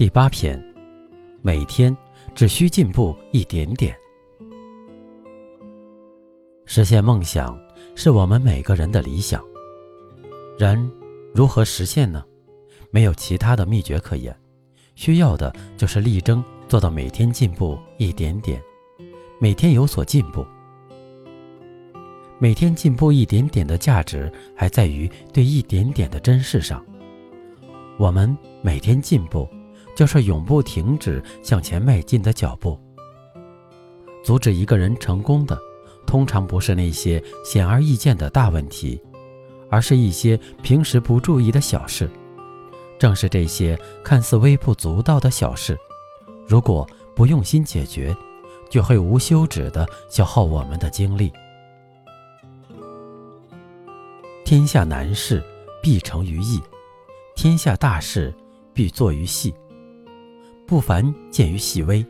第八篇，每天只需进步一点点。实现梦想是我们每个人的理想。人如何实现呢？没有其他的秘诀可言，需要的就是力争做到每天进步一点点，每天有所进步。每天进步一点点的价值，还在于对一点点的珍视上。我们每天进步。就是永不停止向前迈进的脚步。阻止一个人成功的，通常不是那些显而易见的大问题，而是一些平时不注意的小事。正是这些看似微不足道的小事，如果不用心解决，就会无休止地消耗我们的精力。天下难事必成于易，天下大事必作于细。不凡见于细微，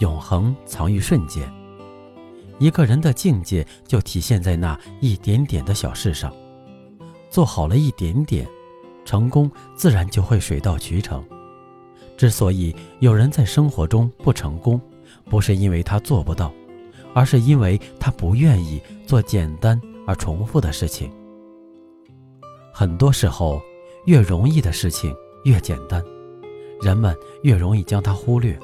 永恒藏于瞬间。一个人的境界就体现在那一点点的小事上。做好了一点点，成功自然就会水到渠成。之所以有人在生活中不成功，不是因为他做不到，而是因为他不愿意做简单而重复的事情。很多时候，越容易的事情越简单。人们越容易将它忽略。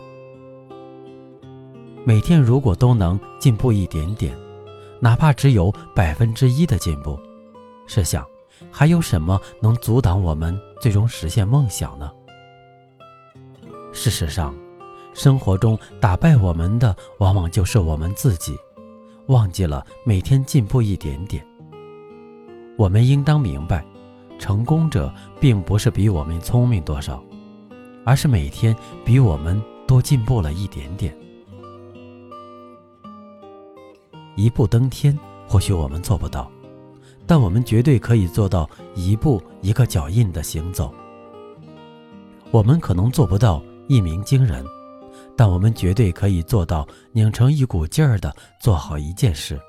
每天如果都能进步一点点，哪怕只有百分之一的进步，试想，还有什么能阻挡我们最终实现梦想呢？事实上，生活中打败我们的往往就是我们自己，忘记了每天进步一点点。我们应当明白，成功者并不是比我们聪明多少。而是每天比我们多进步了一点点。一步登天，或许我们做不到，但我们绝对可以做到一步一个脚印的行走。我们可能做不到一鸣惊人，但我们绝对可以做到拧成一股劲儿的做好一件事。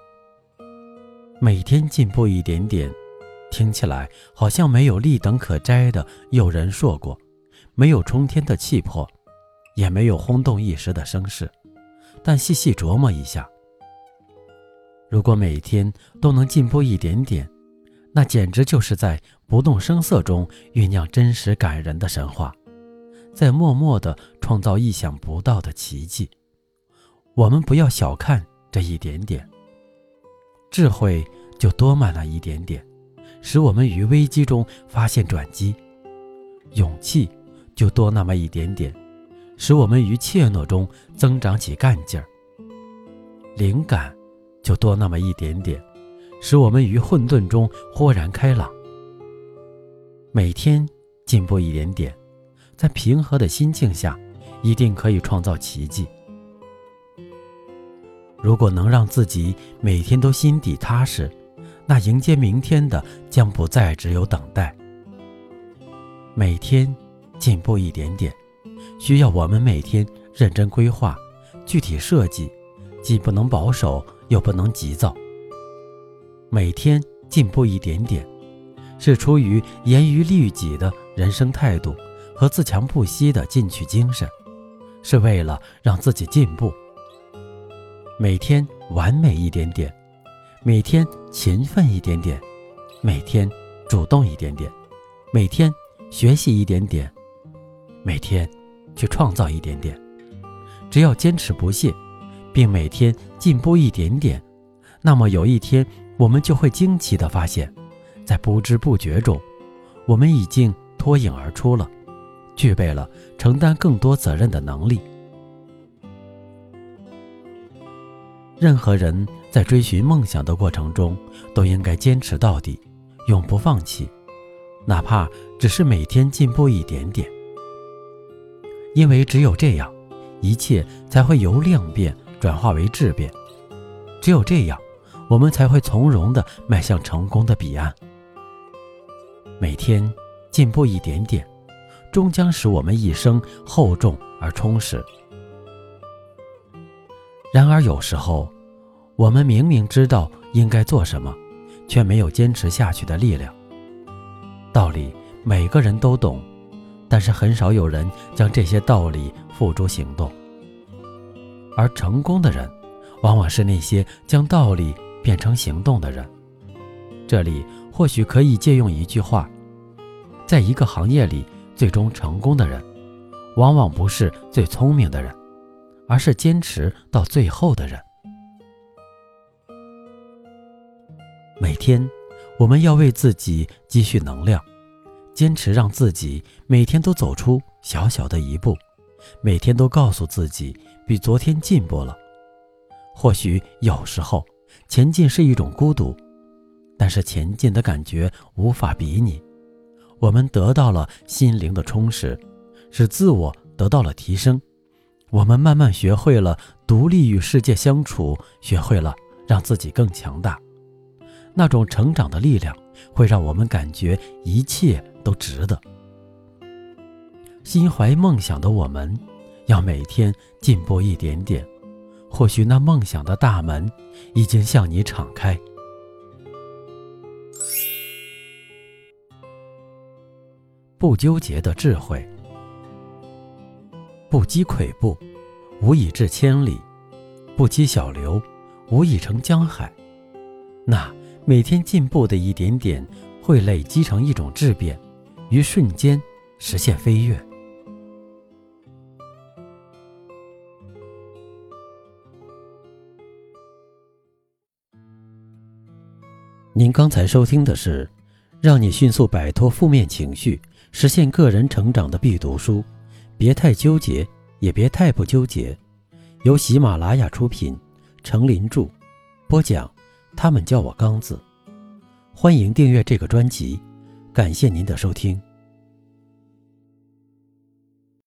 每天进步一点点，听起来好像没有立等可摘的有人说过。没有冲天的气魄，也没有轰动一时的声势，但细细琢磨一下，如果每天都能进步一点点，那简直就是在不动声色中酝酿真实感人的神话，在默默地创造意想不到的奇迹。我们不要小看这一点点，智慧就多满了一点点，使我们于危机中发现转机，勇气。就多那么一点点，使我们于怯懦中增长起干劲儿；灵感就多那么一点点，使我们于混沌中豁然开朗。每天进步一点点，在平和的心境下，一定可以创造奇迹。如果能让自己每天都心底踏实，那迎接明天的将不再只有等待。每天。进步一点点，需要我们每天认真规划、具体设计，既不能保守，又不能急躁。每天进步一点点，是出于严于律己的人生态度和自强不息的进取精神，是为了让自己进步。每天完美一点点，每天勤奋一点点，每天主动一点点，每天学习一点点。每天去创造一点点，只要坚持不懈，并每天进步一点点，那么有一天我们就会惊奇地发现，在不知不觉中，我们已经脱颖而出了，具备了承担更多责任的能力。任何人在追寻梦想的过程中，都应该坚持到底，永不放弃。哪怕只是每天进步一点点。因为只有这样，一切才会由量变转化为质变。只有这样，我们才会从容地迈向成功的彼岸。每天进步一点点，终将使我们一生厚重而充实。然而，有时候，我们明明知道应该做什么，却没有坚持下去的力量。道理每个人都懂，但是很少有人将这些道理付诸行动。而成功的人，往往是那些将道理变成行动的人。这里或许可以借用一句话：在一个行业里，最终成功的人，往往不是最聪明的人。而是坚持到最后的人。每天，我们要为自己积蓄能量，坚持让自己每天都走出小小的一步，每天都告诉自己比昨天进步了。或许有时候前进是一种孤独，但是前进的感觉无法比拟。我们得到了心灵的充实，使自我得到了提升。我们慢慢学会了独立与世界相处，学会了让自己更强大。那种成长的力量会让我们感觉一切都值得。心怀梦想的我们，要每天进步一点点。或许那梦想的大门已经向你敞开。不纠结的智慧。不积跬步，无以至千里；不积小流，无以成江海。那每天进步的一点点，会累积成一种质变，于瞬间实现飞跃。您刚才收听的是，让你迅速摆脱负面情绪，实现个人成长的必读书。别太纠结，也别太不纠结。由喜马拉雅出品，程林著，播讲。他们叫我刚子。欢迎订阅这个专辑，感谢您的收听。